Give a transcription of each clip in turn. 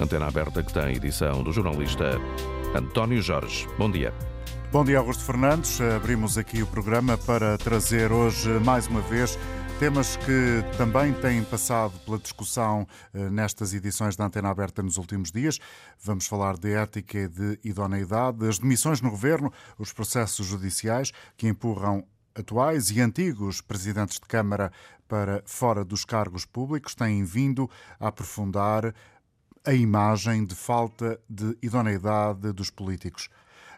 Antena aberta que tem edição do jornalista António Jorge. Bom dia. Bom dia, Augusto Fernandes. Abrimos aqui o programa para trazer hoje, mais uma vez, temas que também têm passado pela discussão eh, nestas edições da Antena Aberta nos últimos dias. Vamos falar de ética e de idoneidade, as demissões no governo, os processos judiciais que empurram atuais e antigos presidentes de Câmara para fora dos cargos públicos têm vindo a aprofundar a imagem de falta de idoneidade dos políticos.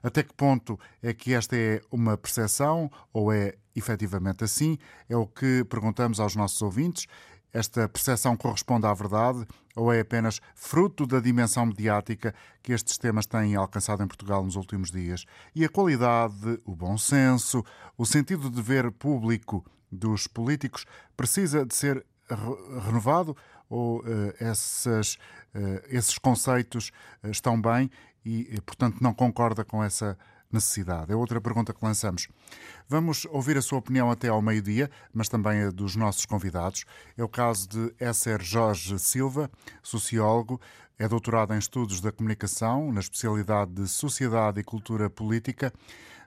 Até que ponto é que esta é uma percepção ou é efetivamente assim? É o que perguntamos aos nossos ouvintes. Esta percepção corresponde à verdade ou é apenas fruto da dimensão mediática que estes temas têm alcançado em Portugal nos últimos dias? E a qualidade, o bom senso, o sentido de ver público dos políticos precisa de ser renovado ou uh, essas, uh, esses conceitos uh, estão bem e, portanto, não concorda com essa necessidade? É outra pergunta que lançamos. Vamos ouvir a sua opinião até ao meio-dia, mas também a dos nossos convidados. É o caso de Esser Jorge Silva, sociólogo, é doutorado em Estudos da Comunicação, na especialidade de Sociedade e Cultura Política.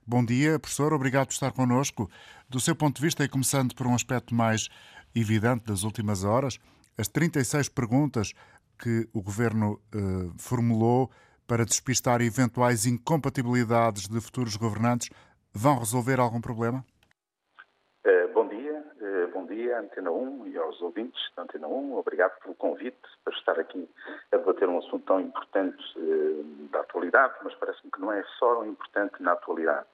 Bom dia, professor, obrigado por estar connosco. Do seu ponto de vista, e começando por um aspecto mais evidente das últimas horas, as 36 perguntas que o governo eh, formulou para despistar eventuais incompatibilidades de futuros governantes vão resolver algum problema? Uh, bom dia, uh, bom dia Antena 1 e aos ouvintes da Antena 1. Obrigado pelo convite para estar aqui a debater um assunto tão importante uh, da atualidade, mas parece-me que não é só importante na atualidade.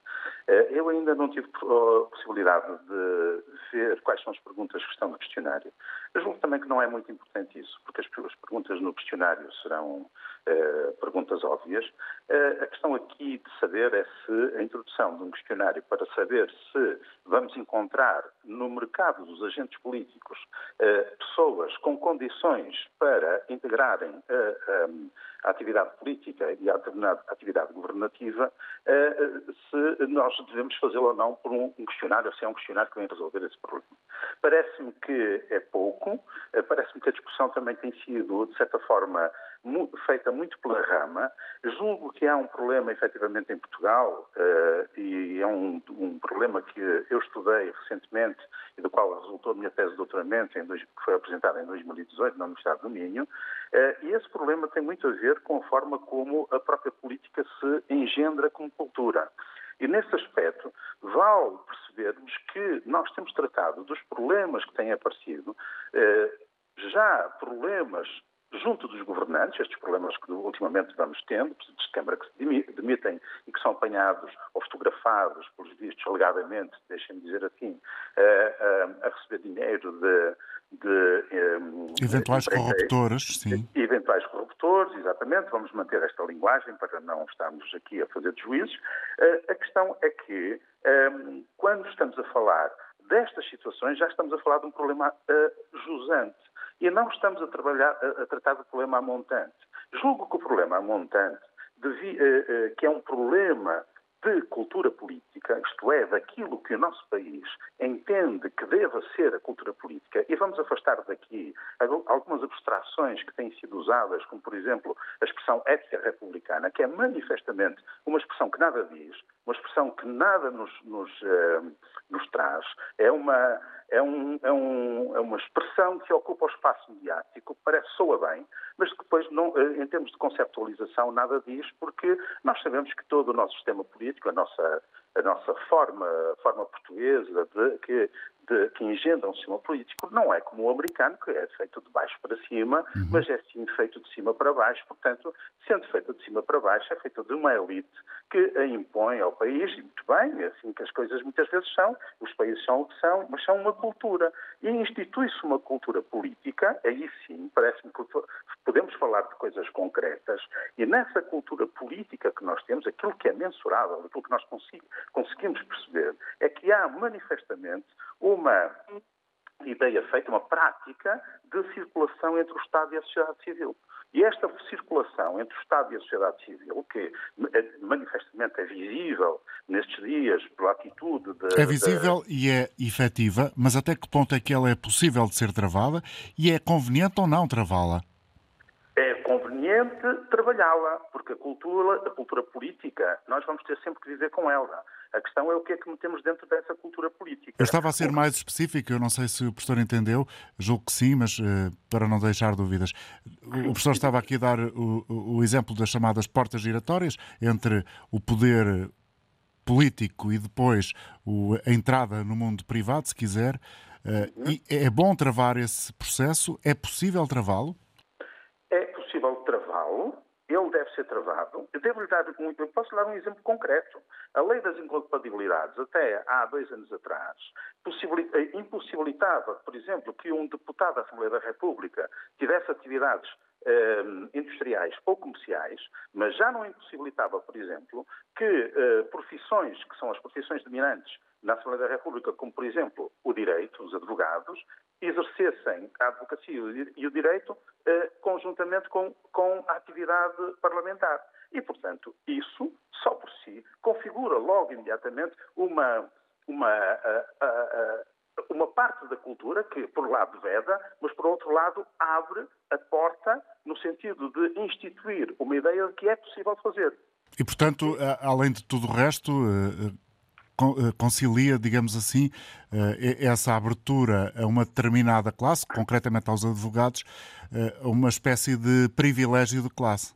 Eu ainda não tive possibilidade de ver quais são as perguntas que estão no questionário. Julgo também que não é muito importante isso, porque as perguntas no questionário serão uh, perguntas óbvias. Uh, a questão aqui de saber é se a introdução de um questionário para saber se vamos encontrar no mercado dos agentes políticos uh, pessoas com condições para integrarem atividade política e a atividade governativa, se nós devemos fazê-lo ou não por um questionário, se é um questionário que vem resolver esse problema. Parece-me que é pouco, parece-me que a discussão também tem sido, de certa forma, feita muito pela rama. Julgo que há um problema, efetivamente, em Portugal, uh, e é um, um, problema que eu estudei recentemente e do qual resultou a minha tese de doutoramento, que foi apresentada em 2018 na Universidade do Minho. Uh, e esse problema tem muito a ver com a forma como a própria política se engendra como cultura. E nesse aspecto, vale percebermos que nós temos tratado dos problemas que têm aparecido, eh, já problemas junto dos governantes, estes problemas que ultimamente vamos tendo, presidentes de Câmara que se demitem e que são apanhados ou fotografados pelos vistos alegadamente, deixem-me dizer assim, a, a, a receber dinheiro de, de um, eventuais de, corruptores, sim. Eventuais corruptores, exatamente. Vamos manter esta linguagem para não estarmos aqui a fazer juízos. a questão é que quando estamos a falar destas situações já estamos a falar de um problema jusante e não estamos a, trabalhar, a, a tratar do problema a montante. Julgo que o problema a montante, devi, uh, uh, que é um problema de cultura política, isto é, daquilo que o nosso país entende que deva ser a cultura política, e vamos afastar daqui algumas abstrações que têm sido usadas, como por exemplo a expressão ética republicana, que é manifestamente uma expressão que nada diz, uma expressão que nada nos, nos, uh, nos traz, é uma, é, um, é, um, é, uma expressão que ocupa o espaço mediático, parece soa bem, mas depois, não, eh, em termos de conceptualização, nada diz, porque nós sabemos que todo o nosso sistema político, a nossa, a nossa forma, forma portuguesa de, que de, que engendra um sistema político não é como o americano, que é feito de baixo para cima, uhum. mas é sim feito de cima para baixo. Portanto, sendo feito de cima para baixo, é feito de uma elite que a impõe ao país, e muito bem, é assim que as coisas muitas vezes são, os países são o que são, mas são uma cultura. E institui-se uma cultura política, aí sim, parece-me que podemos falar de coisas concretas, e nessa cultura política que nós temos, aquilo que é mensurável, aquilo que nós conseguimos perceber, que há manifestamente uma ideia feita, uma prática de circulação entre o Estado e a sociedade civil. E esta circulação entre o Estado e a sociedade civil, que manifestamente é visível nestes dias pela atitude de. É visível de... e é efetiva, mas até que ponto é que ela é possível de ser travada e é conveniente ou não travá-la? Trabalhá-la, porque a cultura, a cultura política, nós vamos ter sempre que viver com ela. A questão é o que é que metemos dentro dessa cultura política. Eu estava a ser mais específico, eu não sei se o professor entendeu, julgo que sim, mas uh, para não deixar dúvidas. O professor estava aqui a dar o, o exemplo das chamadas portas giratórias entre o poder político e depois o, a entrada no mundo privado, se quiser. Uh, e é bom travar esse processo? É possível travá-lo? possível travá-lo, ele ser travado. Eu, devo dar um, eu posso dar um exemplo concreto. A lei das incompatibilidades, até há dois anos atrás, eh, impossibilitava, por exemplo, que um deputado da Assembleia da República tivesse atividades eh, industriais ou comerciais, mas já não impossibilitava, por exemplo, que eh, profissões que são as profissões dominantes na Assembleia da República, como por exemplo o direito, os advogados, exercessem a advocacia e o direito eh, conjuntamente com, com a atividade parlamentar. E, portanto, isso, só por si, configura logo imediatamente uma, uma, uma parte da cultura que, por um lado, veda, mas, por outro lado, abre a porta no sentido de instituir uma ideia de que é possível fazer. E, portanto, além de tudo o resto, eh, eh, concilia, digamos assim, eh, essa abertura a uma determinada classe, concretamente aos advogados, eh, uma espécie de privilégio de classe.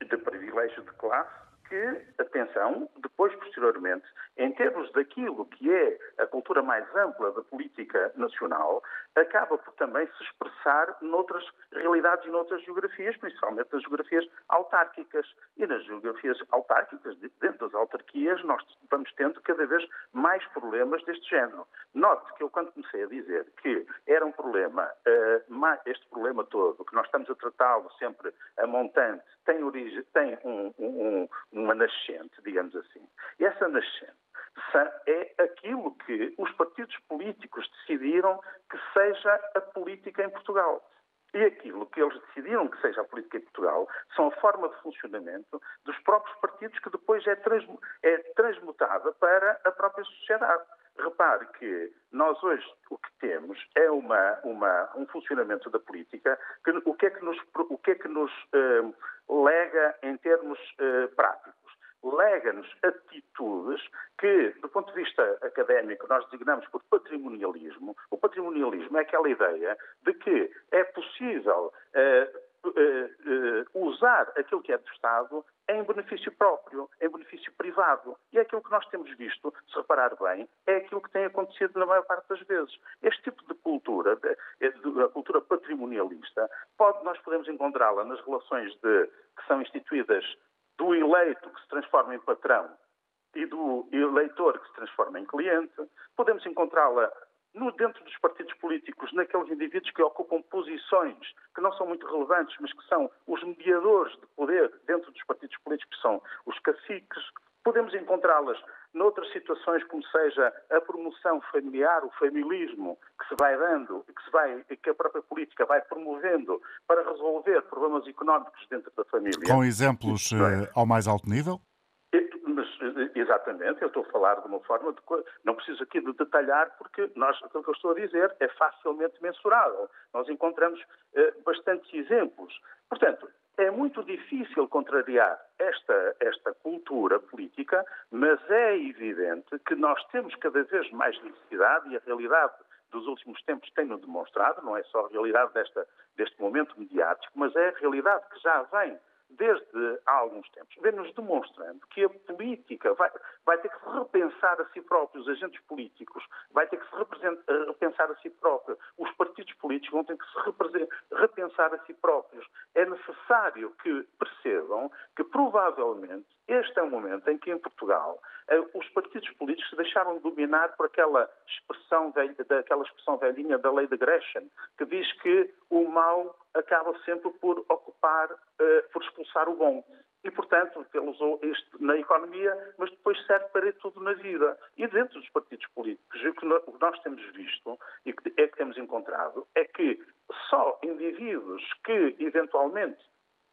De privilégio de classe que, atenção, depois, posteriormente, em termos daquilo que é a cultura mais ampla da política nacional, acaba por também se expressar noutras realidades e noutras geografias, principalmente nas geografias autárquicas. E nas geografias autárquicas, dentro das autarquias, nós vamos tendo cada vez mais problemas deste género. Note que eu, quando comecei a dizer que era um problema, uh, este problema todo, que nós estamos a tratá-lo sempre a montante, tem, origem, tem um, um, uma nascente, digamos assim. E essa nascente é aquilo que os partidos políticos decidiram que seja a política em Portugal. E aquilo que eles decidiram que seja a política em Portugal são a forma de funcionamento dos próprios partidos que depois é, é transmutada para a própria sociedade. Repare que nós hoje o que temos é uma, uma, um funcionamento da política que o que é que nos, o que é que nos uh, lega em termos uh, práticos? Lega-nos atitudes que, do ponto de vista académico, nós designamos por patrimonialismo. O patrimonialismo é aquela ideia de que é possível uh, uh, uh, usar aquilo que é do Estado em benefício próprio, em benefício privado. E é aquilo que nós temos visto, se reparar bem, é aquilo que tem acontecido na maior parte das vezes. Este tipo de cultura, a cultura patrimonialista, pode, nós podemos encontrá-la nas relações de, que são instituídas do eleito que se transforma em patrão e do eleitor que se transforma em cliente. Podemos encontrá-la no, dentro dos partidos políticos, naqueles indivíduos que ocupam posições que não são muito relevantes, mas que são os mediadores de poder dentro dos partidos políticos, que são os caciques. Podemos encontrá-las noutras situações, como seja a promoção familiar, o familismo que se vai dando, que, se vai, que a própria política vai promovendo para resolver problemas económicos dentro da família. Com exemplos é? ao mais alto nível? Mas, exatamente, eu estou a falar de uma forma de. Não preciso aqui de detalhar, porque nós, aquilo que eu estou a dizer é facilmente mensurável. Nós encontramos eh, bastantes exemplos. Portanto, é muito difícil contrariar esta, esta cultura política, mas é evidente que nós temos cada vez mais necessidade, e a realidade dos últimos tempos tem-no demonstrado, não é só a realidade desta, deste momento mediático, mas é a realidade que já vem desde há alguns tempos, vem-nos demonstrando que a política vai, vai, ter que se repensar a si próprio, os agentes políticos, vai ter que se repensar a si próprio, os partidos políticos vão ter que se repensar a si próprios. É necessário que percebam que provavelmente este é o momento em que em Portugal eh, os partidos políticos se deixaram dominar por aquela expressão, velha, daquela expressão velhinha da lei de Gresham, que diz que o mal acaba sempre por ocupar, uh, por expulsar o bom. E, portanto, ele usou isto na economia, mas depois serve para tudo na vida. E dentro dos partidos políticos, o que nós temos visto e que é que temos encontrado é que só indivíduos que, eventualmente,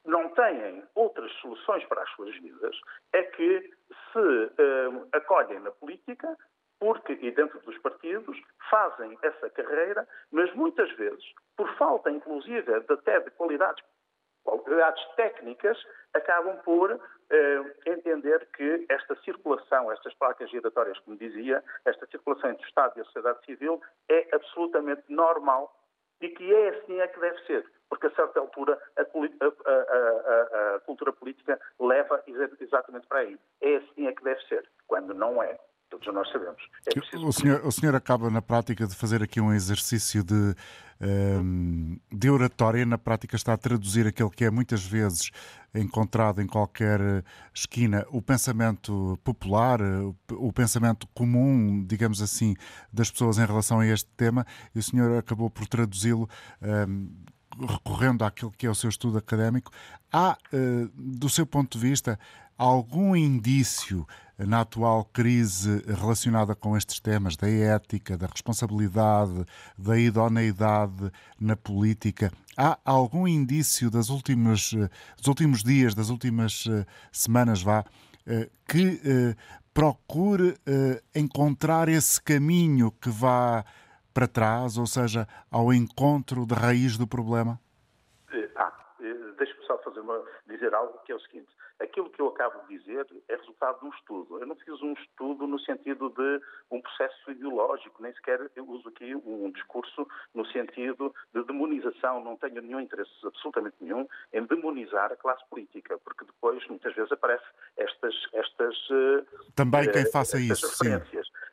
não têm outras soluções para as suas vidas é que se uh, acolhem na política porque, e dentro dos partidos, fazem essa carreira, mas muitas vezes, por falta, inclusive, de, até de qualidades qualidades técnicas acabam por eh, entender que esta circulação, estas placas giratórias, como dizia, esta circulação entre o Estado e a sociedade civil é absolutamente normal e que é assim é que deve ser, porque a certa altura a, a, a, a cultura política leva exatamente para aí. É assim é que deve ser, quando não é todos nós sabemos. É o, senhor, o senhor acaba na prática de fazer aqui um exercício de, um, ehm, de oratória, na prática está a traduzir aquele que é muitas vezes encontrado em qualquer esquina, o pensamento popular, o pensamento comum, digamos assim, das pessoas em relação a este tema, e o senhor acabou por traduzi-lo. Um, ehm, recorrendo àquilo que é o seu estudo académico, há, eh, do seu ponto de vista, algum indício na atual crise relacionada com estes temas da ética, da responsabilidade, da idoneidade na política, há algum indício das últimas, dos últimos dias, das últimas eh, semanas, vá, eh, que eh, procure encontrar esse caminho que vá para trás, ou seja, ao encontro da raiz do problema? Ah, deixe-me só fazer uma, dizer algo que é o seguinte. Aquilo que eu acabo de dizer é resultado de um estudo. Eu não fiz um estudo no sentido de um processo ideológico, nem sequer eu uso aqui um discurso no sentido de demonização. Não tenho nenhum interesse, absolutamente nenhum, em demonizar a classe política, porque depois, muitas vezes, aparecem estas. estas eh, Também quem faça isso, sim.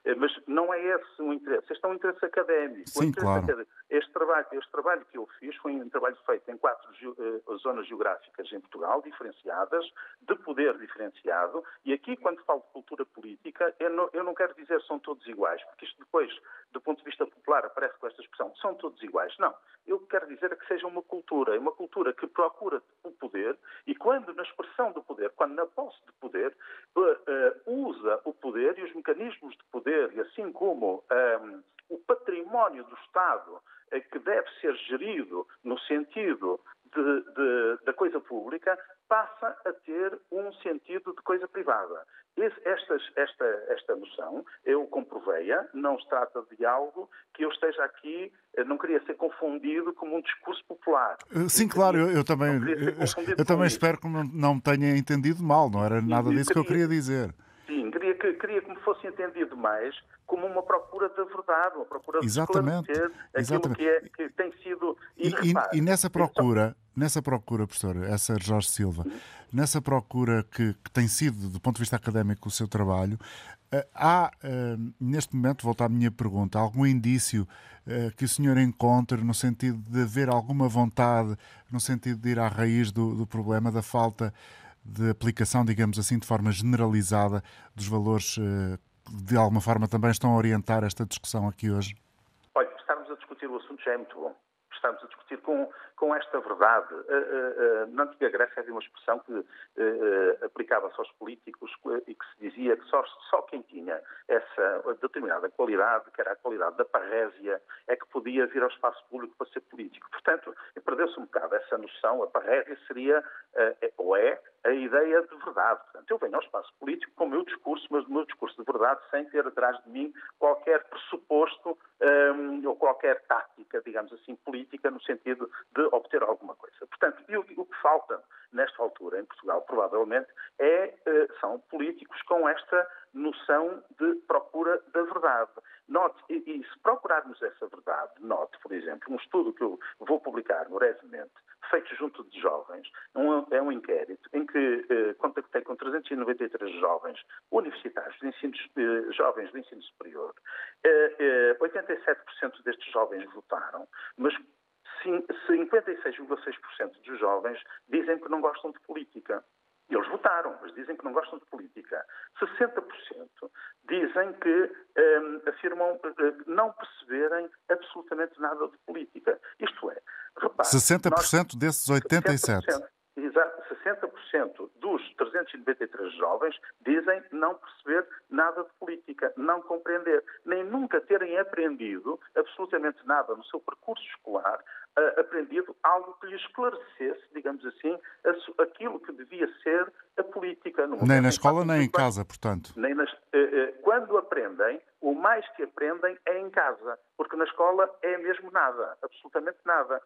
Eh, mas não é esse o interesse. Este é um interesse académico. Sim, interesse claro. Académico. Este trabalho, este trabalho que eu fiz foi um trabalho feito em quatro uh, zonas geográficas em Portugal, diferenciadas, de poder diferenciado, e aqui, quando falo de cultura política, eu não, eu não quero dizer são todos iguais, porque isto depois, do ponto de vista popular, aparece com esta expressão, são todos iguais. Não. Eu quero dizer é que seja uma cultura, uma cultura que procura o poder e quando na expressão do poder, quando na posse de poder, uh, uh, usa o poder e os mecanismos de poder, e assim como um, o património do Estado uh, que deve ser gerido no sentido de, de, da coisa pública, passa a ter um sentido de coisa privada. Esta, esta, esta noção, eu comprovei-a, não se trata de algo que eu esteja aqui, eh, não queria ser confundido como um discurso popular. Eh, sim, claro, eu, eu também, eu, eu também espero que não, não me tenha entendido mal, não era nada disso que eu queria dizer. Sim, queria que, queria fosse entendido mais como uma procura da verdade, uma procura Exatamente. de esclarecer aquilo que, é, que tem sido... E, e, e nessa procura, nessa procura, professor, essa Jorge Silva, uhum. nessa procura que, que, tem sido, do ponto de vista académico, o seu trabalho, eh, há, eh, neste momento, volto à minha pergunta, algum indício eh, que o senhor encontre no sentido de haver alguma vontade, no sentido de ir à raiz do, do problema da falta de aplicação, digamos assim, de forma generalizada dos valores eh, que de alguma forma também estão a orientar esta discussão aqui hoje? Olha, estarmos a discutir o assunto já é muito bom. Estamos a discutir com, com esta verdade. Uh, uh, na antiga Grécia havia uma expressão que aplicava-se aos políticos e que se dizia que só, só quem tinha essa determinada qualidade, que era a qualidade da parrésia, é que podia vir ao espaço público para ser político. Portanto, perdeu-se um bocado essa noção. A parrésia seria, ou é, a ideia de verdade. Portanto, eu venho ao espaço político com o meu discurso, mas o meu discurso de verdade, sem ter atrás de mim qualquer pressuposto um, ou qualquer tática, digamos assim, política, no sentido de obter alguma coisa. Portanto, o, o que falta nesta altura em Portugal, provavelmente, é, eh, são políticos com esta noção de procura da verdade. Note, e, e, se procurarmos essa verdade, note, por exemplo, um estudo que eu vou publicar brevemente, feito junto de jovens, um, é um inquérito em que eh, contactei com 393 jovens universitários, de ensino, eh, jovens de ensino superior. Eh, 87% eh, destes jovens votaram, mas 56,6% dos jovens dizem que não gostam de política. Eles votaram, mas dizem que não gostam de política. 60% dizem que um, afirmam uh, não perceberem absolutamente nada de política. Isto é, repare... 60% nós, desses 87%. 60%, Exato, 60% dos 393 jovens dizem não perceber nada de política, não compreender, nem nunca terem aprendido absolutamente nada no seu percurso escolar, aprendido algo que lhes esclarecesse, digamos assim, aquilo que devia ser a política. nem na escola, nem em casa, portanto. Nem nas, uh, uh, quando aprendem, o mais que aprendem é em casa, porque na escola é mesmo nada, absolutamente nada.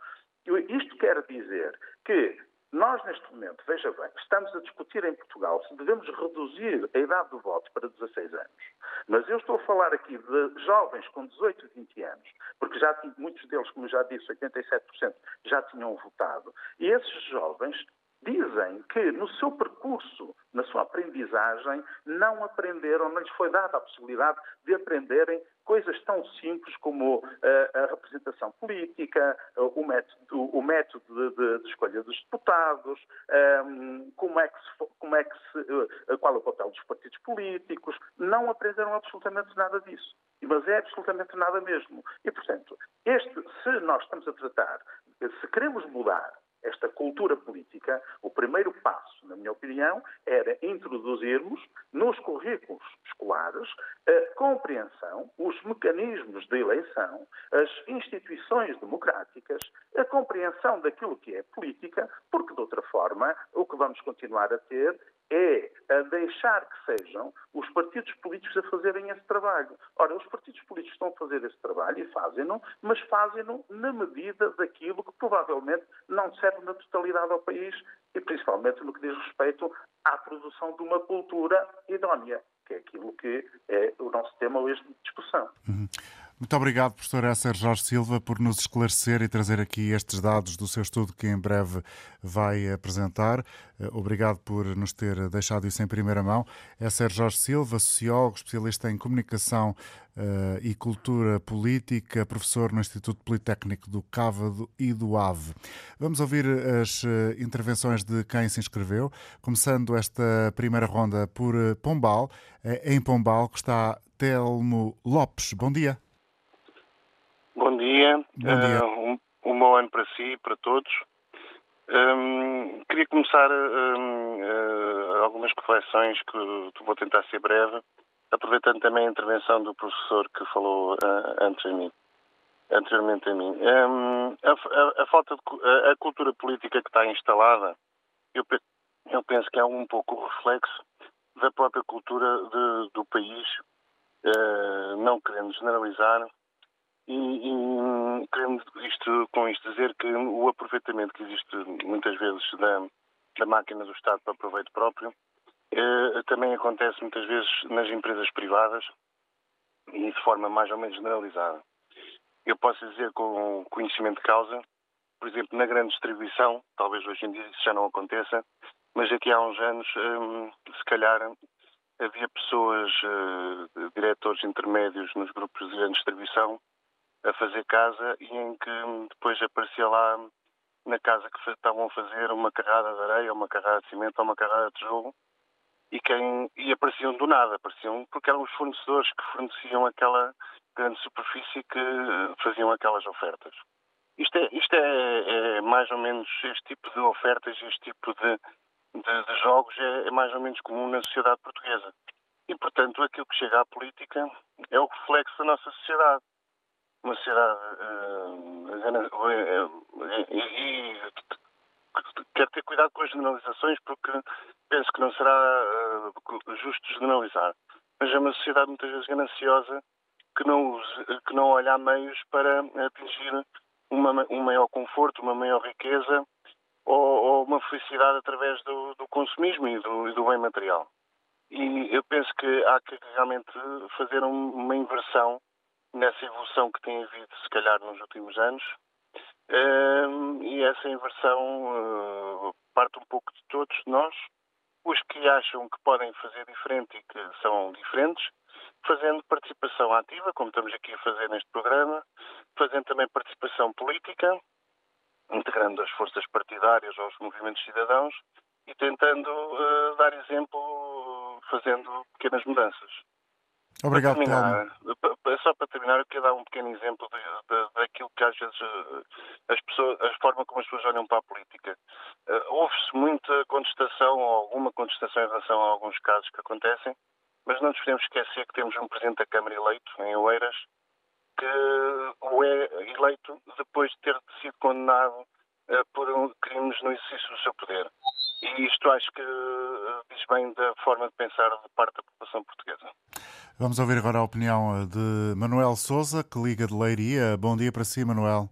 Isto quer dizer que Nós, neste momento, veja bem, estamos a discutir em Portugal se devemos reduzir a idade do voto para 16 anos. Mas eu estou a falar aqui de jovens com 18 e 20 anos, porque já muitos deles, como já disse, 87% já tinham votado, e esses jovens dizem que no seu percurso, na sua aprendizagem, não aprenderam, não lhes foi dada a possibilidade de aprenderem coisas tão simples como uh, a representação política, uh, o método, o método de, de, de, escolha dos deputados, um, ehm, como é que se, como é que se, uh, qual é o papel dos partidos políticos. Não aprenderam absolutamente nada disso. Mas é absolutamente nada mesmo. E, portanto, este, se nós estamos a tratar, se queremos mudar esta cultura política, o primeiro passo, na minha opinião, era introduzirmos nos currículos escolares a compreensão, os mecanismos de eleição, as instituições democráticas, a compreensão daquilo que é política, porque de outra forma o que vamos continuar a ter é a deixar que sejam os partidos políticos a fazerem esse trabalho. Ora, os partidos políticos estão a fazer esse trabalho e fazem-no, mas fazem-no na medida daquilo que provavelmente não serve na totalidade ao país e principalmente no que diz respeito à produção de uma cultura idónea, que é aquilo que é o nosso tema hoje de discussão. Uhum. Muito obrigado, professor Esser Jorge Silva, por nos esclarecer e trazer aqui estes dados do seu estudo que em breve vai apresentar. Eh, obrigado por nos ter deixado isso em primeira mão. Esser Jorge Silva, sociólogo, especialista em comunicação uh, e cultura política, professor no Instituto Politécnico do Cávado e do Ave. Vamos ouvir as uh, intervenções de quem se inscreveu, começando esta primeira ronda por Pombal. É em Pombal que está Telmo Lopes. Bom dia. Bom dia. Bom dia. Uh, um, um, bom ano para si e para todos. Um, queria começar um, uh, algumas reflexões que vou tentar ser breve, aproveitando também a intervenção do professor que falou uh, antes a mim, anteriormente a mim. A, a, a, falta de a, cultura política que está instalada, eu, eu penso que é um pouco o reflexo da própria cultura de, do país, não querendo generalizar, e, e queremos isto, com isto dizer que o aproveitamento que existe muitas vezes da, da máquina do Estado para proveito próprio eh, também acontece muitas vezes nas empresas privadas e de forma mais ou menos generalizada. Eu posso dizer com conhecimento de causa, por exemplo, na grande distribuição, talvez hoje em dia isso já não aconteça, mas aqui há uns anos, eh, se calhar, havia pessoas, eh, diretores intermédios nos grupos de grande distribuição, a fazer casa e em que depois aparecia lá na casa que estavam a fazer uma carrada de areia, uma carrada de cimento ou uma carrada de tijolo e, quem, e apareciam do nada, apareciam porque eram os fornecedores que forneciam aquela grande superfície que faziam aquelas ofertas. Isto é, isto é, é mais ou menos este tipo de ofertas, este tipo de, de, de jogos é, é mais ou menos comum na sociedade portuguesa. E, portanto, aquilo que chega à política é o reflexo da nossa sociedade uma sociedade uh, e, e quero ter cuidado com as generalizações porque penso que não será uh, justo generalizar. Mas é uma sociedade muitas vezes gananciosa que não, que não olha a meios para atingir uma, um maior conforto, uma maior riqueza ou, ou uma felicidade através do, do consumismo e do, e do, bem material. E eu penso que há que realmente fazer um, uma inversão nessa evolução que tem havido, se calhar, nos últimos anos. e essa inversão uh, parte um pouco de todos nós, os que acham que podem fazer diferente e que são diferentes, fazendo participação ativa, como estamos aqui a fazer neste programa, fazendo também participação política, integrando as forças partidárias aos movimentos cidadãos e tentando uh, dar exemplo, fazendo pequenas mudanças. Obrigado, para terminar, Só para terminar, eu queria dar um pequeno exemplo de, de, daquilo que às vezes eh, as pessoas, a forma como as pessoas olham para a política. Uh, Houve-se muita contestação ou alguma contestação em relação a alguns casos que acontecem, mas não nos podemos esquecer que temos um Presidente da Câmara eleito, em Oeiras, que o é eleito depois de ter sido condenado uh, por um, crimes no exercício do seu poder. E isto acho que uh, diz bem da forma de pensar de parte da população portuguesa. Vamos ouvir agora a opinião de Manuel Souza, que liga de Leiria. Bom dia para si, Manuel.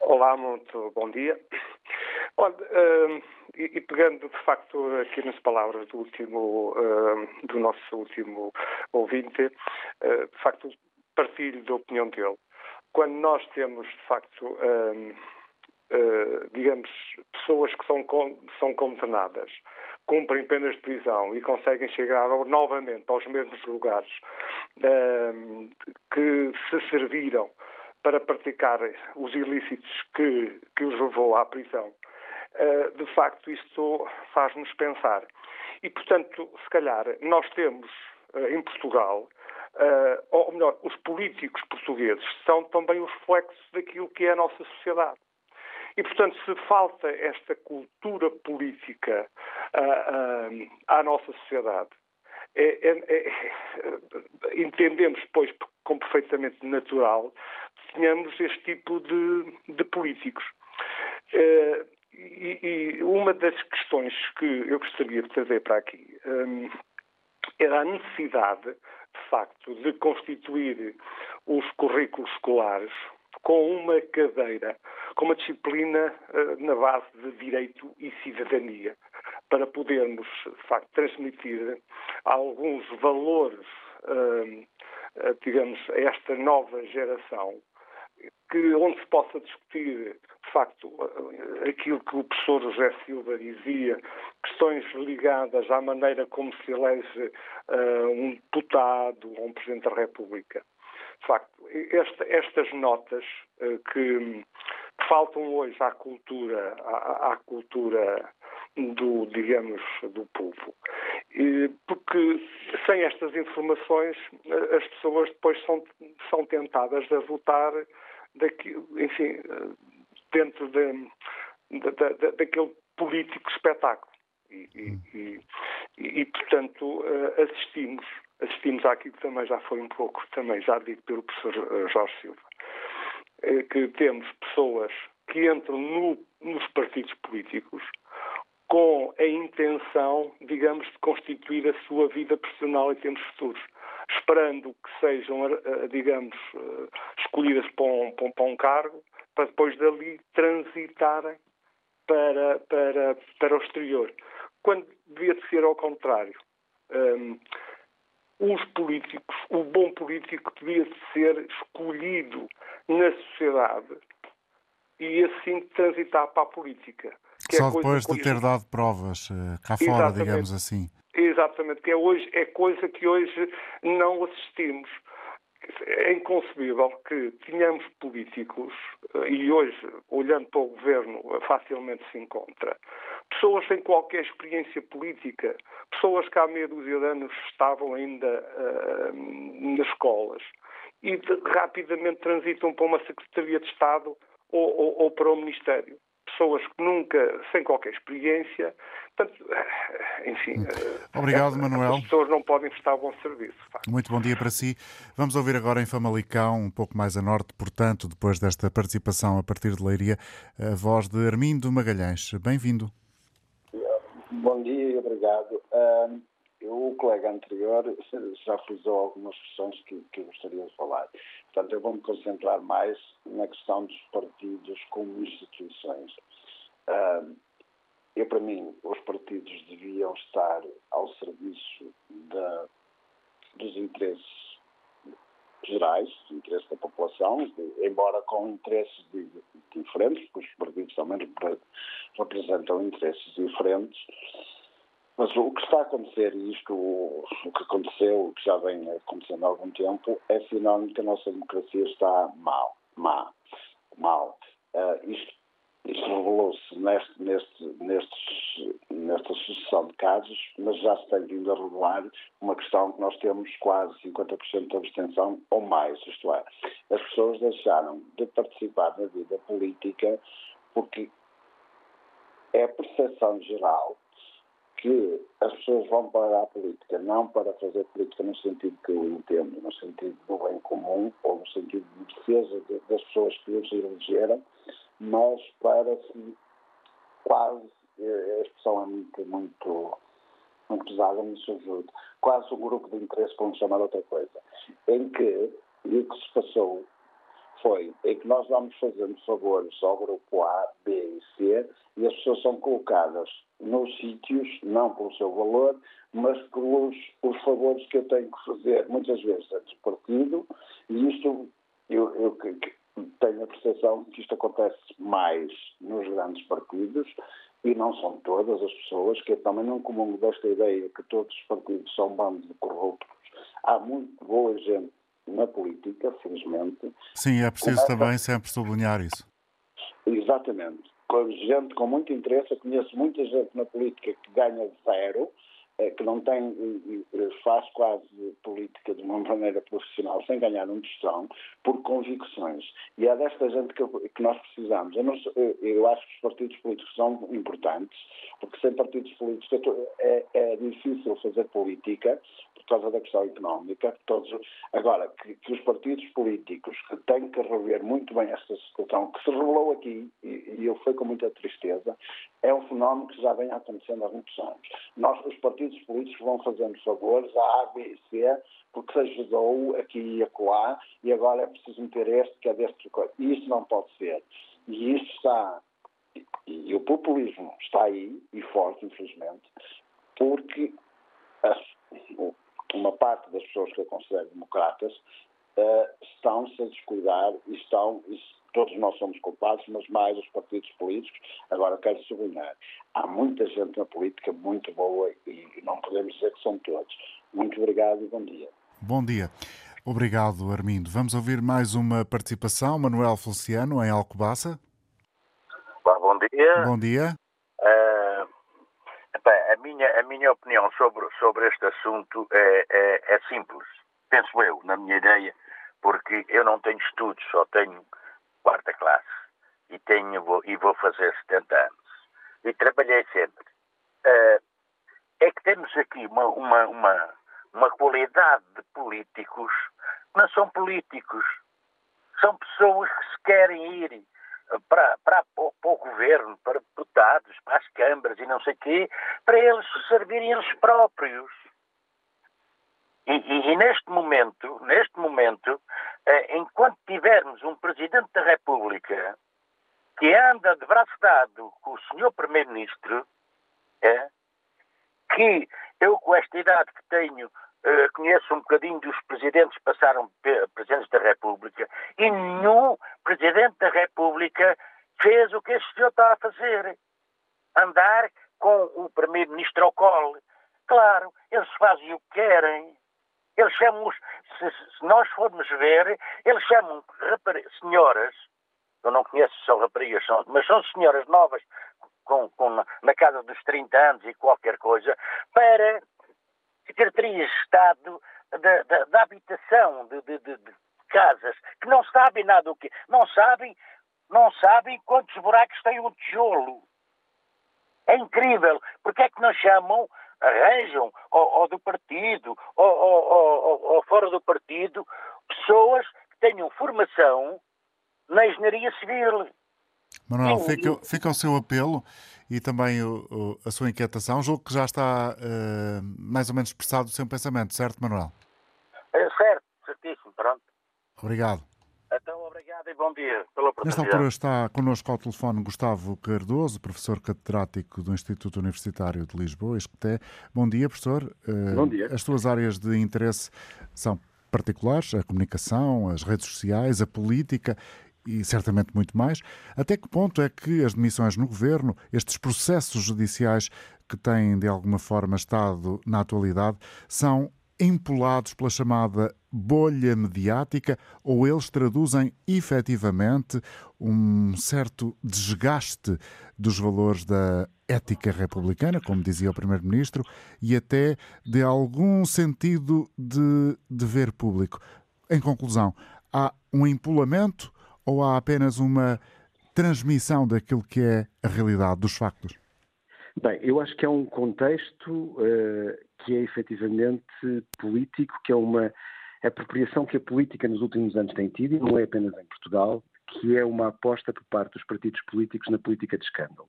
Olá, muito bom dia. Olha, uh, e, e, pegando de facto aqui nas palavras do último, uh, do nosso último ouvinte, uh, de facto partilho da opinião dele. Quando nós temos de facto, digamos, pessoas que são, são condenadas, cumprem penas de prisão e conseguem chegar novamente aos mesmos lugares que se serviram para praticar os ilícitos que, que os levou à prisão eh, de facto, isto faz-nos pensar. E, portanto, se calhar, nós temos eh, em Portugal, eh, ou melhor, os políticos portugueses são também os reflexos daquilo que é a nossa sociedade. E, portanto, se falta esta cultura política à nossa sociedade, é, é, é, entendemos, pois, como perfeitamente natural, que tenhamos este tipo de, de políticos. E, e, uma das questões que eu gostaria de trazer para aqui um, era a necessidade, de facto, de constituir os currículos escolares com uma cadeira, com uma disciplina uh, na base de direito e cidadania, para podermos, de facto, transmitir alguns valores, uh, digamos, a esta nova geração que onde se possa discutir, de facto, aquilo que o professor José Silva dizia, questões ligadas à maneira como se elege um deputado ou um Presidente da República. De facto, esta, estas notas uh, que faltam hoje à cultura, à, à cultura do, digamos, do povo. Porque sem estas informações as pessoas depois são, são tentadas a votar daqui, enfim, dentro de, de, de, daquele político espetáculo. E, e, e, e, portanto, eh, assistimos, assistimos àquilo que também já foi um pouco, também já dito pelo professor eh, Jorge Silva, eh, que temos pessoas que entram no, nos partidos políticos com a intenção, digamos, de constituir a sua vida profissional em termos futuros esperando que sejam, eh, digamos, escolhidas para um, para um cargo, para depois dali transitarem para, para, para o exterior. Quando devia de ser ao contrário. Um, os políticos, o bom político devia de ser escolhido na sociedade e assim transitar para a política. Só é depois de ter dado provas cá fora, Exatamente. digamos assim. Exatamente, que é, hoje, é coisa que hoje não assistimos. É inconcebível que tenhamos políticos, eh, e hoje, olhando para o governo, facilmente se encontra, pessoas sem qualquer experiência política, pessoas que há meia dúzia de anos estavam ainda uh, nas escolas e de, rapidamente transitam para uma Secretaria de Estado ou, ou, ou para o Ministério pessoas que nunca, sem qualquer experiência, portanto, enfim. Obrigado, Manuel. As pessoas não podem prestar bom serviço. Muito bom dia para si. Vamos ouvir agora em Famalicão, um pouco mais a norte, portanto, depois desta participação a partir de Leiria, a voz de Armindo Magalhães. Bem-vindo. Bom dia e obrigado. Uh, o colega anterior já frisou algumas questões que, que eu gostaria de falar. Portanto, eu vou-me concentrar mais na questão dos partidos como instituições. Eu, para mim, os partidos deviam estar ao serviço da, dos interesses gerais, dos interesses da população, embora com interesses diferentes, porque os partidos também representam interesses diferentes. Mas o que está a acontecer, e isto, o que aconteceu, o que já vem acontecendo há algum tempo, é sinónimo que a nossa democracia está mal, má, mal. Uh, isto isto revelou-se neste, neste, nestes, nesta sucessão de casos, mas já se tem vindo a revelar uma questão que nós temos quase 50% de abstenção ou mais, isto é, as pessoas deixaram de participar na vida política porque é a percepção geral que as pessoas vão para a política, não para fazer política no sentido que eu entendo, no sentido do bem comum ou no sentido de defesa de, das pessoas que os elegeram, mas para se quase, a expressão é muito, muito, muito pesada, me ajuda, quase um grupo de interesse, vamos chamar outra coisa, em que o que se passou foi em que nós vamos fazendo favores ao grupo A, B e C e as pessoas são colocadas nos sítios, não pelo seu valor, mas pelos, pelos favores que eu tenho que fazer, muitas vezes antes do partido, e isto eu, eu tenho a percepção que isto acontece mais nos grandes partidos e não são todas as pessoas, que eu também não comungo desta ideia que todos os partidos são bandos de corruptos. Há muito boa gente na política, felizmente. Sim, é preciso também sempre sublinhar isso. Exatamente. Com gente com muito interesse, eu conheço muita gente na política que ganha zero, que não tem, faz quase política de uma maneira profissional, sem ganhar um tostão, por convicções. E é desta gente que, que nós precisamos. Eu, não, eu, acho que os partidos políticos são importantes, porque sem partidos políticos é, é difícil fazer política, por causa da questão económica. Todos, agora, que, que, os partidos políticos que têm que rever muito bem esta situação, que se revelou aqui, e, e eu fui com muita tristeza, é um fenómeno que já vem acontecendo há muitos anos. Nós, os partidos políticos, vão fazendo favores à A, B e C, porque se ajudou aqui e acolá, e agora é preciso meter este, que é deste coisa. E isso não pode ser. E isso está. E, o populismo está aí, e forte, infelizmente, porque uma parte das pessoas que eu considero democratas uh, estão-se a descuidar e estão, todos nós somos culpados, mas mais os partidos políticos. Agora, quero sublinhar, há muita gente na política muito boa e não podemos dizer que são todos. Muito obrigado e bom dia. Bom dia. Obrigado, Armindo. Vamos ouvir mais uma participação. Manuel Feliciano, em Alcobaça. bom dia. Bom dia. Uh, a, minha, a minha opinião sobre, sobre este assunto é, é, é simples. Penso eu, na minha ideia, porque eu não tenho estudos, só tenho quarta classe e tenho vou, e vou fazer 70 anos e trabalhei sempre. Uh, é que temos aqui uma, uma, uma, uma qualidade de políticos não são políticos, são pessoas que se querem ir para, para, para, o governo, para deputados, para as câmaras e não sei o quê, para eles se servirem eles próprios. E, e, e, neste momento, neste momento, enquanto tivermos um Presidente da República que anda de braço dado com o Sr. Primeiro-Ministro, é, que eu com esta idade que tenho eh, conheço um bocadinho dos presidentes que passaram presidentes da República e nenhum Presidente da República fez o que este senhor está a fazer. Andar com o Primeiro-Ministro ao colo. Claro, eles fazem o que querem. Eles chamam, se, se nós formos ver, eles chamam senhoras, eu não conheço se são raparigas, mas são senhoras novas, com, com, na casa dos 30 anos e qualquer coisa, para secretarias de Estado da, habitação, de, de, de, de, casas, que não sabem nada o quê. Não sabem, não sabem quantos buracos tem um tijolo. É incrível. Porque é que não chamam arranjam, ou, ou do partido, ou, ou, ou, fora do partido, pessoas que tenham formação na engenharia civil. Manuel, fica, fica o seu apelo e também o, o, a sua inquietação. Julgo que já está uh, mais ou menos expressado o seu pensamento, certo, Manuel? É certo, certíssimo, pronto. Obrigado. E bom dia pela oportunidade. Nesta altura está connosco ao telefone Gustavo Cardoso, professor catedrático do Instituto Universitário de Lisboa, Esqueté. Bom dia, professor. Eh, bom dia. As suas áreas de interesse são particulares, a comunicação, as redes sociais, a política e certamente muito mais. Até que ponto é que as demissões no governo, estes processos judiciais que têm de alguma forma estado na atualidade, são empolados pela chamada bolha mediática ou eles traduzem efetivamente um certo desgaste dos valores da ética republicana, como dizia o Primeiro-Ministro, e até de algum sentido de dever público. Em conclusão, há um empolamento ou há apenas uma transmissão daquilo que é a realidade dos factos? Bem, eu acho que é um contexto uh, que é efetivamente político, que é uma apropriação que a política nos últimos anos tem tido, e não é apenas em Portugal, que é uma aposta por parte dos partidos políticos na política de escândalo.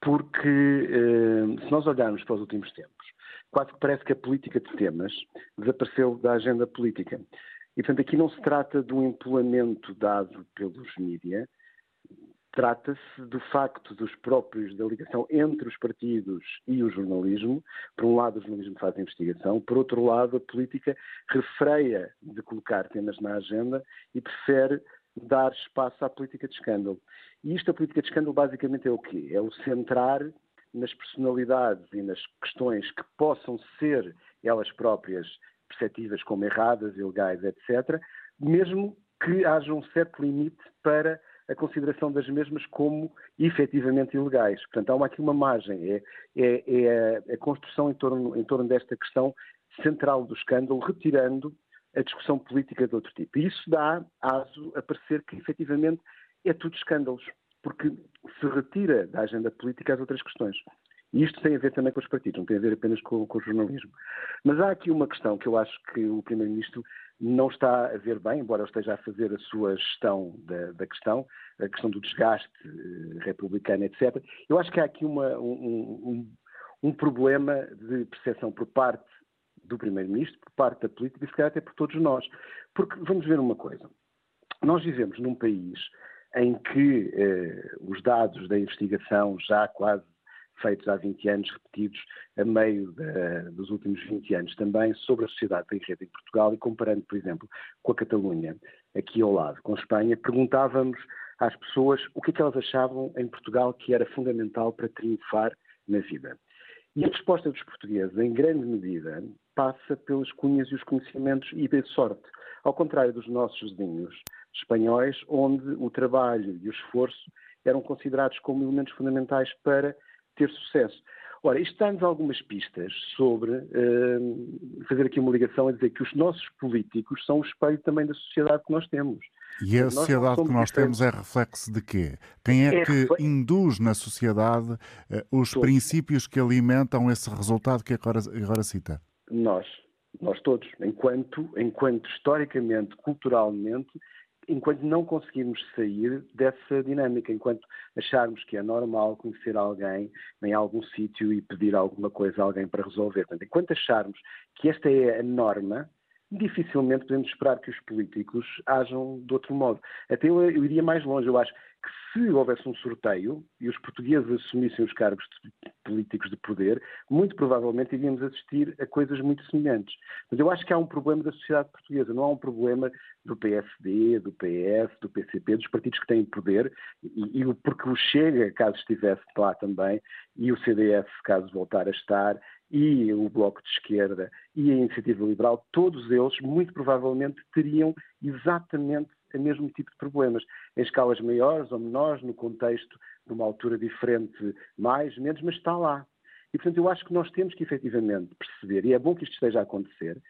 Porque, uh, se nós olharmos para os últimos tempos, quase que parece que a política de temas desapareceu da agenda política. E, portanto, aqui não se trata de um empolamento dado pelos mídias, Trata-se do facto dos próprios, da ligação entre os partidos e o jornalismo. Por um lado, o jornalismo faz a investigação, por outro lado, a política refreia de colocar temas na agenda e prefere dar espaço à política de escândalo. E isto, a política de escândalo, basicamente é o quê? É o centrar nas personalidades e nas questões que possam ser elas próprias perceptivas como erradas, ilegais, etc., mesmo que haja um certo limite para a consideração das mesmas como efetivamente ilegais. Portanto, há aqui uma margem, é, é, é a, construção em torno, em torno desta questão central do escândalo, retirando a discussão política de outro tipo. E isso dá aso a parecer que efetivamente é tudo escândalos, porque se retira da agenda política as outras questões. E isto tem a ver também com os partidos, não tem a ver apenas com, com o jornalismo. Mas há aqui uma questão que eu acho que o Primeiro-Ministro não está a ver bem, embora esteja a fazer a sua gestão da, da questão, a questão do desgaste eh, republicano, etc. Eu acho que há aqui uma, um, um, um, problema de percepção por parte do Primeiro-Ministro, por parte da política e se calhar até por todos nós. Porque vamos ver uma coisa. Nós vivemos num país em que eh, os dados da investigação já quase feitos há 20 anos, repetidos a meio de, dos últimos 20 anos também, sobre a sociedade da rede em Portugal e comparando, por exemplo, com a Catalunha, aqui ao lado, com a Espanha, perguntávamos às pessoas o que é que elas achavam em Portugal que era fundamental para triunfar na vida. E a resposta dos portugueses, em grande medida, passa pelas cunhas e os conhecimentos e de sorte. Ao contrário dos nossos vizinhos espanhóis, onde o trabalho e o esforço eram considerados como elementos fundamentais para ter sucesso. Ora, isto dá-nos algumas pistas sobre uh, fazer aqui uma ligação a dizer que os nossos políticos são o espelho também da sociedade que nós temos. E a sociedade que nós temos é reflexo de quê? Quem é, é que induz na sociedade uh, os todos. princípios que alimentam esse resultado que agora, agora cita? Nós, nós todos, enquanto, enquanto historicamente, culturalmente, enquanto não conseguirmos sair dessa dinâmica, enquanto acharmos que é normal conhecer alguém em algum sítio e pedir alguma coisa a alguém para resolver. Portanto, enquanto acharmos que esta é a norma, dificilmente podemos esperar que os políticos ajam de outro modo. Até eu, eu iria mais longe, eu acho que se houvesse um sorteio e os portugueses assumissem os cargos de, políticos de poder, muito provavelmente iríamos assistir a coisas muito semelhantes. Mas eu acho que há um problema da sociedade portuguesa, não há um problema do PSD, do PS, do PCP, dos partidos que têm poder, e, e porque o Chega, caso estivesse lá também, e o CDS, caso voltar a estar, e o Bloco de Esquerda e a Iniciativa Liberal, todos eles muito provavelmente teriam exatamente o mesmo tipo de problemas, em escalas maiores ou menores, no contexto de uma altura diferente, mais, menos, mas está lá. E, portanto, eu acho que nós temos que efetivamente perceber, e é bom que isto esteja a acontecer,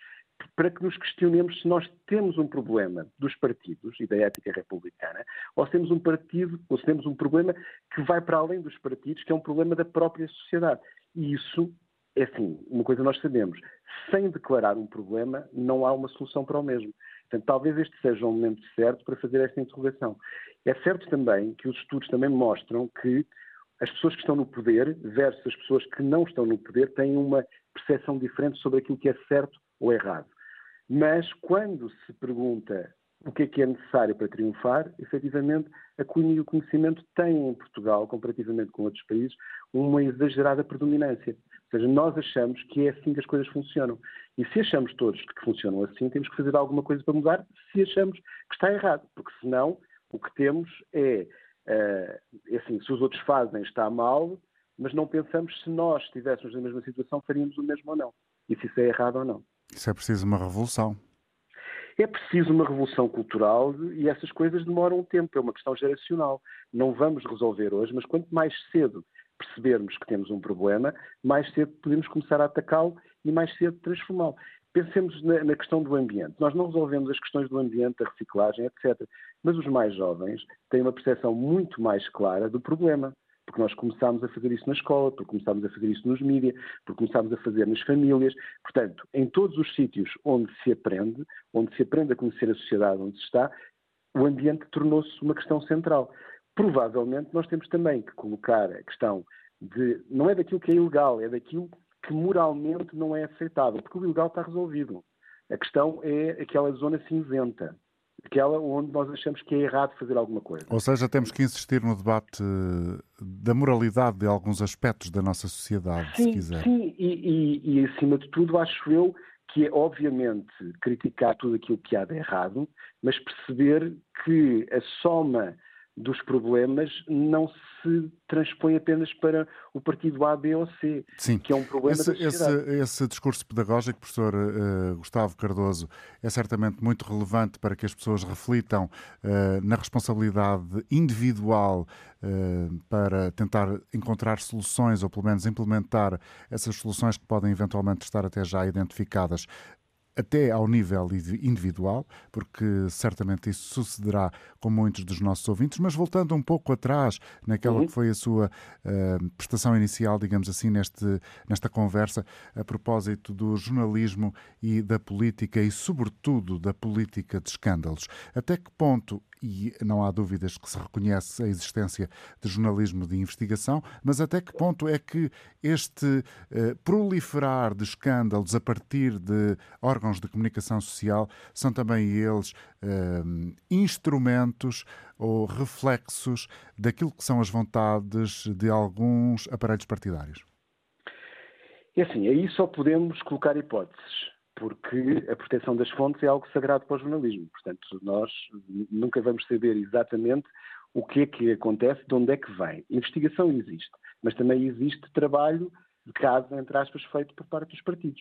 para que nos questionemos se nós temos um problema dos partidos e da ética republicana, ou se temos um partido, ou se temos um problema que vai para além dos partidos, que é um problema da própria sociedade. E isso é assim, uma coisa nós sabemos, sem declarar um problema, não há uma solução para o mesmo. Portanto, talvez este seja o momento certo para fazer esta interrogação. É certo também que os estudos também mostram que as pessoas que estão no poder versus as pessoas que não estão no poder têm uma percepção diferente sobre aquilo que é certo ou errado. Mas quando se pergunta o que é que é necessário para triunfar, efetivamente, a cunha e o conhecimento têm em Portugal, comparativamente com outros países, uma exagerada predominância. Ou seja, nós achamos que é assim que as coisas funcionam. E se achamos todos que funcionam assim, temos que fazer alguma coisa para mudar se achamos que está errado. Porque senão o que temos é, uh, é assim, se os outros fazem está mal, mas não pensamos se nós estivéssemos na mesma situação faríamos o mesmo ou não. E se isso é errado ou não. Isso é preciso uma revolução. É preciso uma revolução cultural e essas coisas demoram um tempo, é uma questão geracional. Não vamos resolver hoje, mas quanto mais cedo percebermos que temos um problema, mais cedo podemos começar a atacá-lo e mais cedo transformá-lo. Pensemos na, na, questão do ambiente. Nós não resolvemos as questões do ambiente, da reciclagem, etc. Mas os mais jovens têm uma percepção muito mais clara do problema. Porque nós começámos a fazer isso na escola, porque começámos a fazer isso nos mídias, porque começámos a fazer nas famílias. Portanto, em todos os sítios onde se aprende, onde se aprende a conhecer a sociedade onde se está, o ambiente tornou-se uma questão central provavelmente nós temos também que colocar a questão de. não é daquilo que é ilegal, é daquilo que moralmente não é aceitável, porque o ilegal está resolvido. A questão é aquela zona cinzenta, aquela onde nós achamos que é errado fazer alguma coisa. Ou seja, temos que insistir no debate da moralidade de alguns aspectos da nossa sociedade, sim, se quiser. Sim, e, e, e acima de tudo, acho eu que é obviamente criticar tudo aquilo que há de errado, mas perceber que a soma dos problemas não se transpõe apenas para o partido A, B ou C, Sim. que é um problema esse, da sociedade. Esse, esse discurso pedagógico, professor uh, Gustavo Cardoso, é certamente muito relevante para que as pessoas reflitam uh, na responsabilidade individual uh, para tentar encontrar soluções ou pelo menos implementar essas soluções que podem eventualmente estar até já identificadas até ao nível individual, porque certamente isso sucederá com muitos dos nossos ouvintes, mas voltando um pouco atrás naquela uhum. que foi a sua uh, prestação inicial, digamos assim, neste, nesta conversa, a propósito do jornalismo e da política e, sobretudo, da política de escândalos. Até que ponto e não há dúvidas que se reconhece a existência de jornalismo de investigação, mas até que ponto é que este eh, proliferar de escândalos a partir de órgãos de comunicação social são também eles eh, instrumentos ou reflexos daquilo que são as vontades de alguns aparelhos partidários? É assim, aí só podemos colocar hipóteses porque a proteção das fontes é algo sagrado para o jornalismo. Portanto, nós nunca vamos saber exatamente o que é que acontece, de onde é que vem. Investigação existe, mas também existe trabalho de caso, entre aspas, feito por parte dos partidos.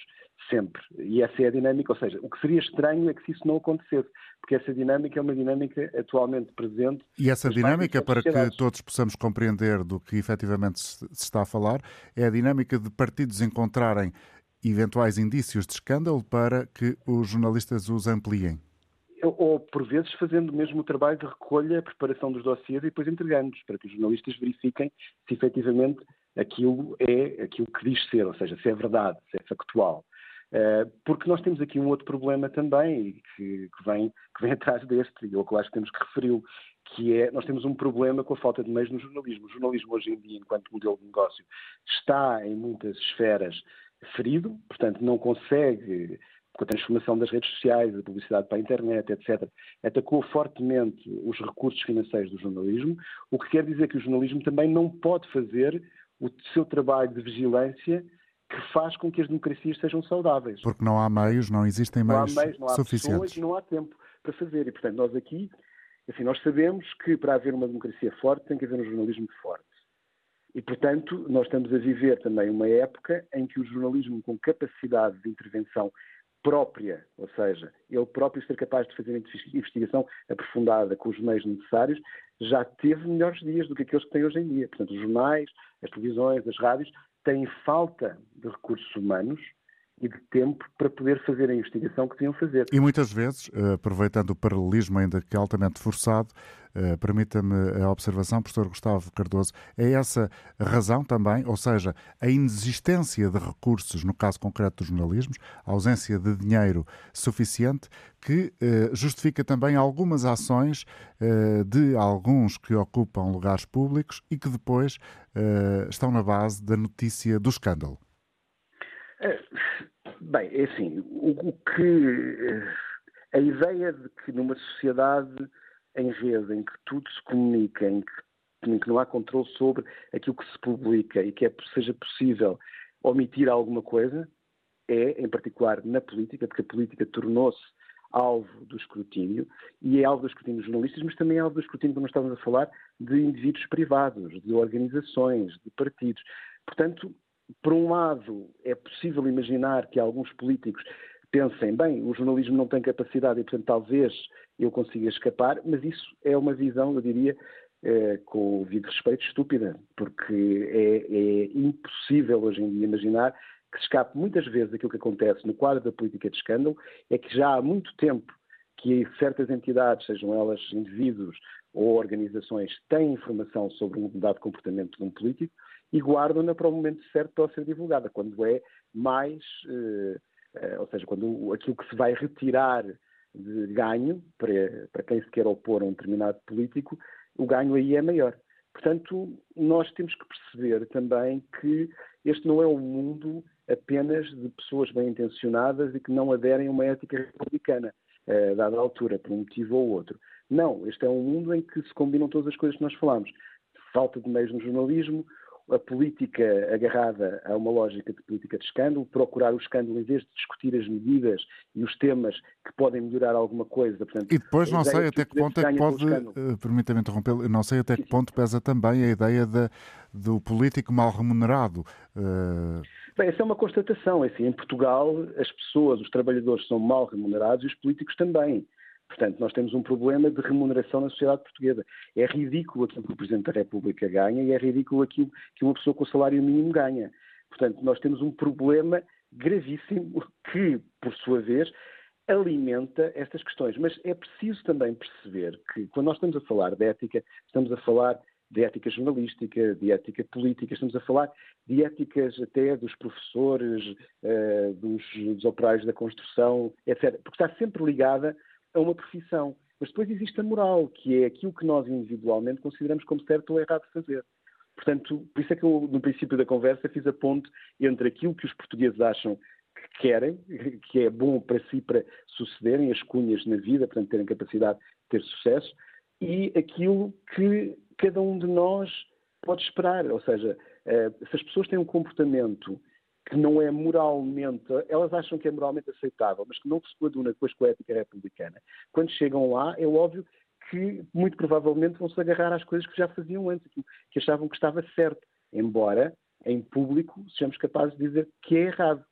Sempre. E essa é a dinâmica. Ou seja, o que seria estranho é que se isso não acontecesse, porque essa dinâmica é uma dinâmica atualmente presente. E essa dinâmica, para que todos possamos compreender do que efetivamente se está a falar, é a dinâmica de partidos encontrarem eventuais indícios de escândalo para que os jornalistas os ampliem? Ou, por vezes, fazendo mesmo o trabalho de recolha, preparação dos dossiês e depois entregando-os, para que os jornalistas verifiquem se efetivamente aquilo é aquilo que diz ser, ou seja, se é verdade, se é factual. Eh, porque nós temos aqui um outro problema também, que, que, vem, que vem atrás deste, e eu acho que temos que referi-lo, que é, nós temos um problema com a falta de meios no jornalismo. O jornalismo hoje em dia, enquanto modelo de negócio, está em muitas esferas ferido, portanto não consegue, com a transformação das redes sociais, a publicidade para a internet, etc., atacou fortemente os recursos financeiros do jornalismo, o que quer dizer que o jornalismo também não pode fazer o seu trabalho de vigilância que faz com que as democracias sejam saudáveis. Porque não há meios, não existem meios, não há meios não há suficientes. Pessoas, não há tempo para fazer. E, portanto, nós aqui, assim, nós sabemos que para haver uma democracia forte tem que haver um jornalismo forte. E, portanto, nós estamos a viver também uma época em que o jornalismo com capacidade de intervenção própria, ou seja, ele próprio ser capaz de fazer investigação aprofundada com os meios necessários, já teve melhores dias do que aqueles que tem hoje em dia. Portanto, os jornais, as televisões, as rádios têm falta de recursos humanos e de tempo para poder fazer a investigação que deviam fazer. E muitas vezes, eh, aproveitando o paralelismo ainda que altamente forçado, eh, permita-me a observação, professor Gustavo Cardoso, é essa a razão também, ou seja, a inexistência de recursos, no caso concreto dos jornalismos, a ausência de dinheiro suficiente, que eh, justifica também algumas ações de alguns que ocupam lugares públicos e que depois estão na base da notícia do escândalo. Bem, é assim, o, o que. Eh, a ideia de que numa sociedade em rede, em que tudo se comunica, em que, em que não há controle sobre aquilo que se publica e que é, seja possível omitir alguma coisa, é, em particular na política, porque a política tornou-se alvo do escrutínio, e é alvo do escrutínio de jornalistas, mas também é alvo do escrutínio, como estávamos a falar, de indivíduos privados, de organizações, de partidos. Portanto, por um lado, é possível imaginar que alguns políticos pensem, bem, o jornalismo não tem capacidade e, portanto, talvez eu consiga escapar, mas isso é uma visão, eu diria, é, com o devido respeito, estúpida, porque é, é, impossível hoje em dia imaginar que se escape muitas vezes aquilo que acontece no quadro da política de escândalo, é que já há muito tempo que certas entidades, sejam elas indivíduos ou organizações, têm informação sobre um dado comportamento de um político, e guardam-na para o momento certo para ser divulgada, quando é mais, eh, eh, ou seja, quando aquilo que se vai retirar de ganho para, para quem se quer opor a um determinado político, o ganho aí é maior. Portanto, nós temos que perceber também que este não é um mundo apenas de pessoas bem intencionadas e que não aderem a uma ética republicana, uh, dada a altura, por um motivo ou outro. Não, este é um mundo em que se combinam todas as coisas que nós falamos. Falta de meios no jornalismo, a política agarrada a uma lógica de política de escândalo, procurar o escândalo em vez de discutir as medidas e os temas que podem melhorar alguma coisa. Portanto, e depois não sei até que ponto é que pode, permita-me interromper, não sei até que ponto pesa também a ideia de, do político mal remunerado. Uh... Bem, essa é uma constatação. É assim, em Portugal, as pessoas, os trabalhadores são mal remunerados e os políticos também. Portanto, nós temos um problema de remuneração na sociedade portuguesa. É ridículo aquilo que o Presidente da República ganha e é ridículo aquilo que uma pessoa com salário mínimo ganha. Portanto, nós temos um problema gravíssimo que, por sua vez, alimenta estas questões. Mas é preciso também perceber que, quando nós estamos a falar de ética, estamos a falar de ética jornalística, de ética política, estamos a falar de éticas até dos professores, uh, dos, dos operários da construção, etc. Porque está sempre ligada a uma profissão. Mas depois existe a moral, que é aquilo que nós individualmente consideramos como certo ou errado fazer. Portanto, por isso é que eu, no princípio da conversa, fiz a ponte entre aquilo que os portugueses acham que querem, que é bom para si para sucederem, as cunhas na vida, portanto, terem capacidade de ter sucesso, e aquilo que cada um de nós pode esperar. Ou seja, eh, se as pessoas têm um comportamento que não é moralmente, elas acham que é moralmente aceitável, mas que não se coaduna com a ética republicana. Quando chegam lá, é óbvio que muito provavelmente vão se agarrar às coisas que já faziam antes, que achavam que estava certo, embora em público sejamos capazes de dizer que é errado.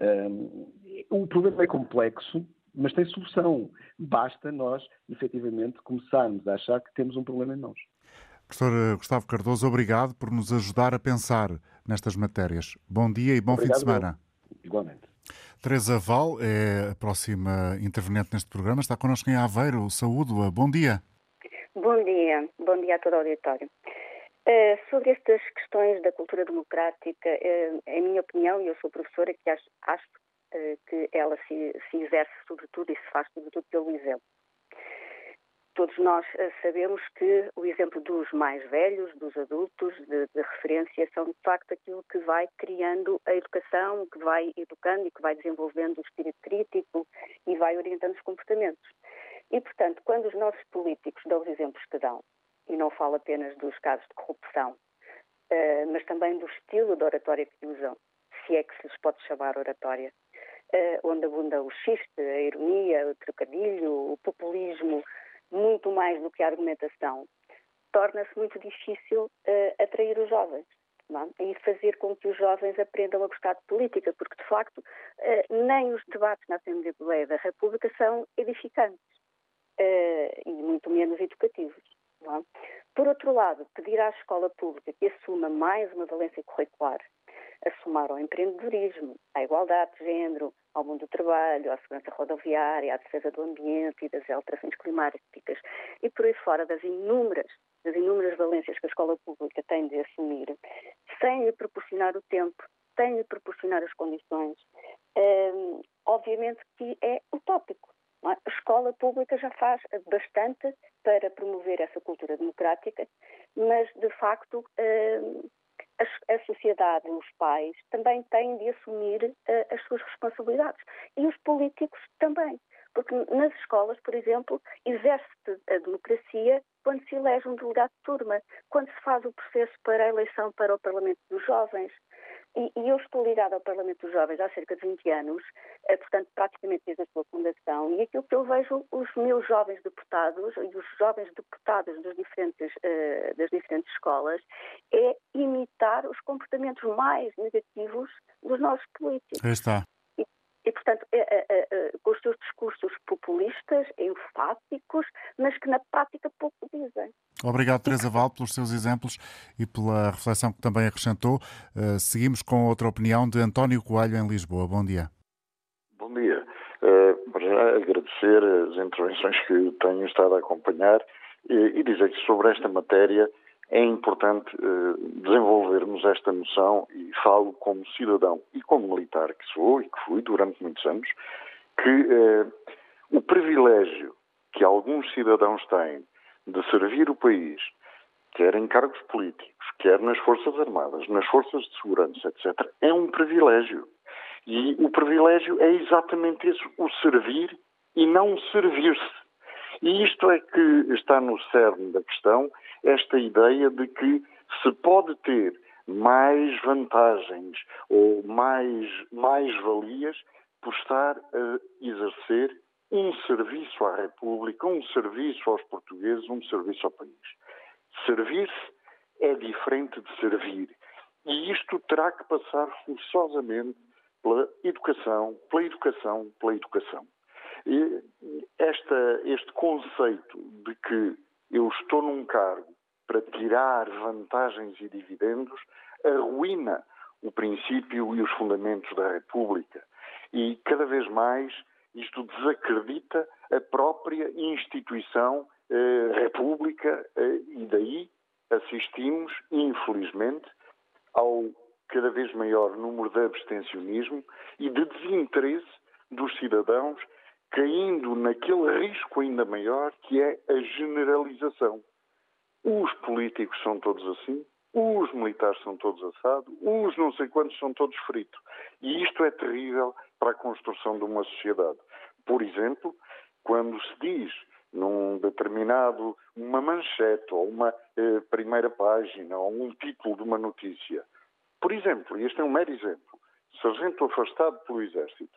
Um, o problema é complexo, mas tem solução. Basta nós, efetivamente, começarmos a achar que temos um problema em nós. Professor eh, Gustavo Cardoso, obrigado por nos ajudar a pensar nestas matérias. Bom dia e bom obrigado, fim de semana. Igualmente. Teresa Val é a próxima interveniente neste programa. Está connosco em Aveiro. Saúde-a. Bom dia. Bom dia. Bom dia a todo o auditório. Uh, sobre estas questões da cultura democrática, uh, em minha opinião, e eu sou professora, que acho, acho uh, que ela se, se exerce sobretudo e se faz sobretudo pelo exemplo todos nós eh, sabemos que o exemplo dos mais velhos, dos adultos, de, de, referência, são de facto aquilo que vai criando a educação, que vai educando e que vai desenvolvendo o espírito crítico e vai orientando os comportamentos. E, portanto, quando os nossos políticos dão os exemplos que dão, e não falo apenas dos casos de corrupção, uh, mas também do estilo de oratória que usam, se é que se lhes pode chamar oratória, uh, onde abunda o xiste, a ironia, o trocadilho, o populismo, muito mais do que a argumentação, torna-se muito difícil uh, atrair os jovens é? e fazer com que os jovens aprendam a gostar de política, porque de facto uh, nem os debates na Assembleia da República são edificantes uh, e muito menos educativos. É? Por outro lado, pedir à escola pública que assuma mais uma valência curricular, assumar ao empreendedorismo, à igualdade de género, ao mundo do trabalho, à segurança rodoviária, à defesa do ambiente e das alterações climáticas e por aí fora das inúmeras, das inúmeras valências que a escola pública tem de assumir, sem lhe proporcionar o tempo, sem lhe proporcionar as condições, hum, obviamente que é utópico. É? A escola pública já faz bastante para promover essa cultura democrática, mas de facto hum, a, a, sociedade, os pais, também têm de assumir uh, as suas responsabilidades. E os políticos também. Porque nas escolas, por exemplo, exerce-se a democracia quando se elege um delegado de turma, quando se faz o processo para a eleição para o Parlamento dos Jovens, e, e, eu estou ligada ao Parlamento dos Jovens há cerca de 20 anos, eh, portanto, praticamente desde a sua fundação, e aquilo que eu vejo os meus jovens deputados e os jovens deputados das diferentes, uh, das diferentes escolas é imitar os comportamentos mais negativos dos nossos políticos. Aí está. E, portanto, é, é, é, com os seus discursos populistas, enfáticos, mas que na prática pouco dizem. Obrigado, Teresa Val, pelos seus exemplos e pela reflexão que também acrescentou. Uh, seguimos com outra opinião de António Coelho, em Lisboa. Bom dia. Bom dia. Uh, para já agradecer as intervenções que tenho estado a acompanhar e, e dizer que sobre esta matéria é importante uh, desenvolvermos esta noção, e falo como cidadão e como militar que sou e que fui durante muitos anos, que uh, o privilégio que alguns cidadãos têm de servir o país, quer em cargos políticos, quer nas Forças Armadas, nas Forças de Segurança, etc., é um privilégio. E o privilégio é exatamente isso, o servir e não servir-se. E isto é que está no cerne da questão, esta ideia de que se pode ter mais vantagens ou mais, mais valias por estar a exercer um serviço à República, um serviço aos portugueses, um serviço ao país. Servir-se é diferente de servir. E isto terá que passar forçosamente pela educação, pela educação, pela educação. Esta, este conceito de que eu estou num cargo para tirar vantagens e dividendos arruína o princípio e os fundamentos da República. E cada vez mais isto desacredita a própria instituição eh, República eh, e daí assistimos, infelizmente, ao cada vez maior número de abstencionismo e de desinteresse dos cidadãos, caindo naquele risco ainda maior que é a generalização. Os políticos são todos assim, os militares são todos assados, os não sei quantos são todos fritos. E isto é terrível para a construção de uma sociedade. Por exemplo, quando se diz num determinado, uma manchete ou uma eh, primeira página ou um título de uma notícia. Por exemplo, este é um mero exemplo, sargento afastado pelo Exército.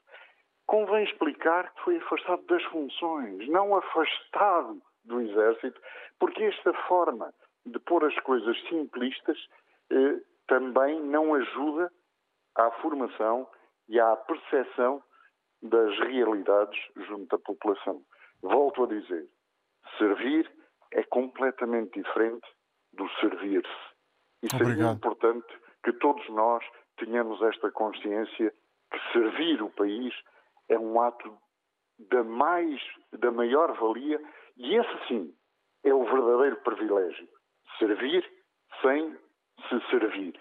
Convém explicar que foi afastado das funções, não afastado do Exército, porque esta forma de pôr as coisas simplistas eh, também não ajuda à formação e à percepção das realidades junto da população. Volto a dizer, servir é completamente diferente do servir-se. E seria importante que todos nós tenhamos esta consciência que servir o país é um ato da mais, da maior valia e esse sim é o verdadeiro privilégio. Servir sem se servir.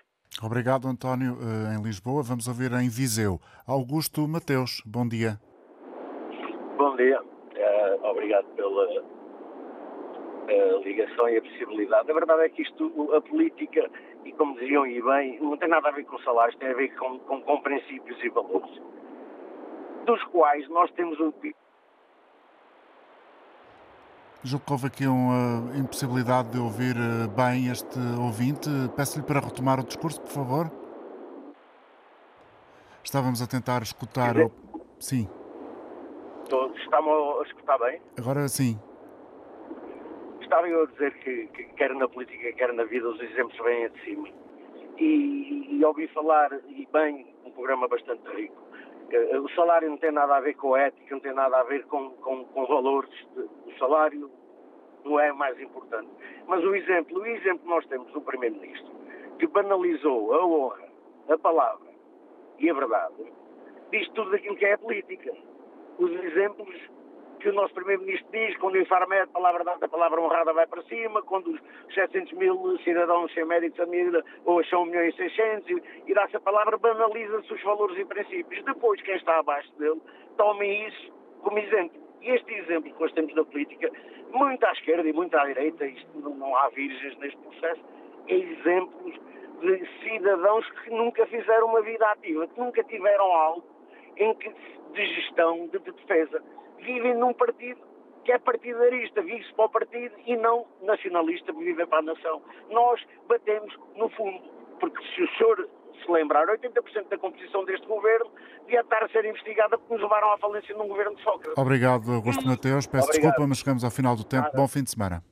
Obrigado, António, eh, em Lisboa. Vamos ouvir em Viseu. Augusto Mateus, bom dia. Bom dia. Uh, obrigado pela uh, ligação e a possibilidade. A verdade é que isto, a política, e como diziam e bem, não tem nada a ver com salários, tem a ver com, com, com princípios e valores, dos quais nós temos um Julgo que houve aqui uma impossibilidade de ouvir eh, bem este ouvinte. Peço-lhe para retomar o discurso, por favor. Estávamos a tentar escutar. O... Sim. Está-me a escutar bem? Agora sim. Estava eu a dizer que, que, quer na política, quer na vida, os exemplos vêm de cima. E, e ouvi falar, e bem, um programa bastante rico. Eh, o salário não tem nada a ver com a ética, não tem nada a ver com, com, com valores. O salário não é mais importante. Mas o exemplo, o exemplo que nós temos do Primeiro-Ministro, que banalizou a honra, a palavra e a verdade, diz tudo aquilo que é a política os exemplos que o nosso Primeiro-Ministro diz, quando o Infarmed, palavra dada, palavra honrada vai para cima, quando os 700 mil cidadãos sem médicos ou são 1 milhão e 600, e, dá-se a palavra, banaliza-se os valores e princípios. Depois, quem está abaixo dele, tomem isso como exemplo. E este exemplo que nós temos na política, muito à esquerda e muito à direita, isto não, não há virgens neste processo, é exemplos de cidadãos que nunca fizeram uma vida ativa, que nunca tiveram algo em que de gestão, de, de defesa. Vivem num partido que é partidarista, vive-se para o partido e não nacionalista, vive para a nação. Nós batemos no fundo, porque se o senhor se lembrar, 80% da composição deste governo devia estar a ser investigada porque nos levaram à falência num governo de Sócrates. Obrigado, Augusto Mateus. Peço Obrigado. desculpa, mas chegamos ao final do tempo. Nada. Bom fim de semana.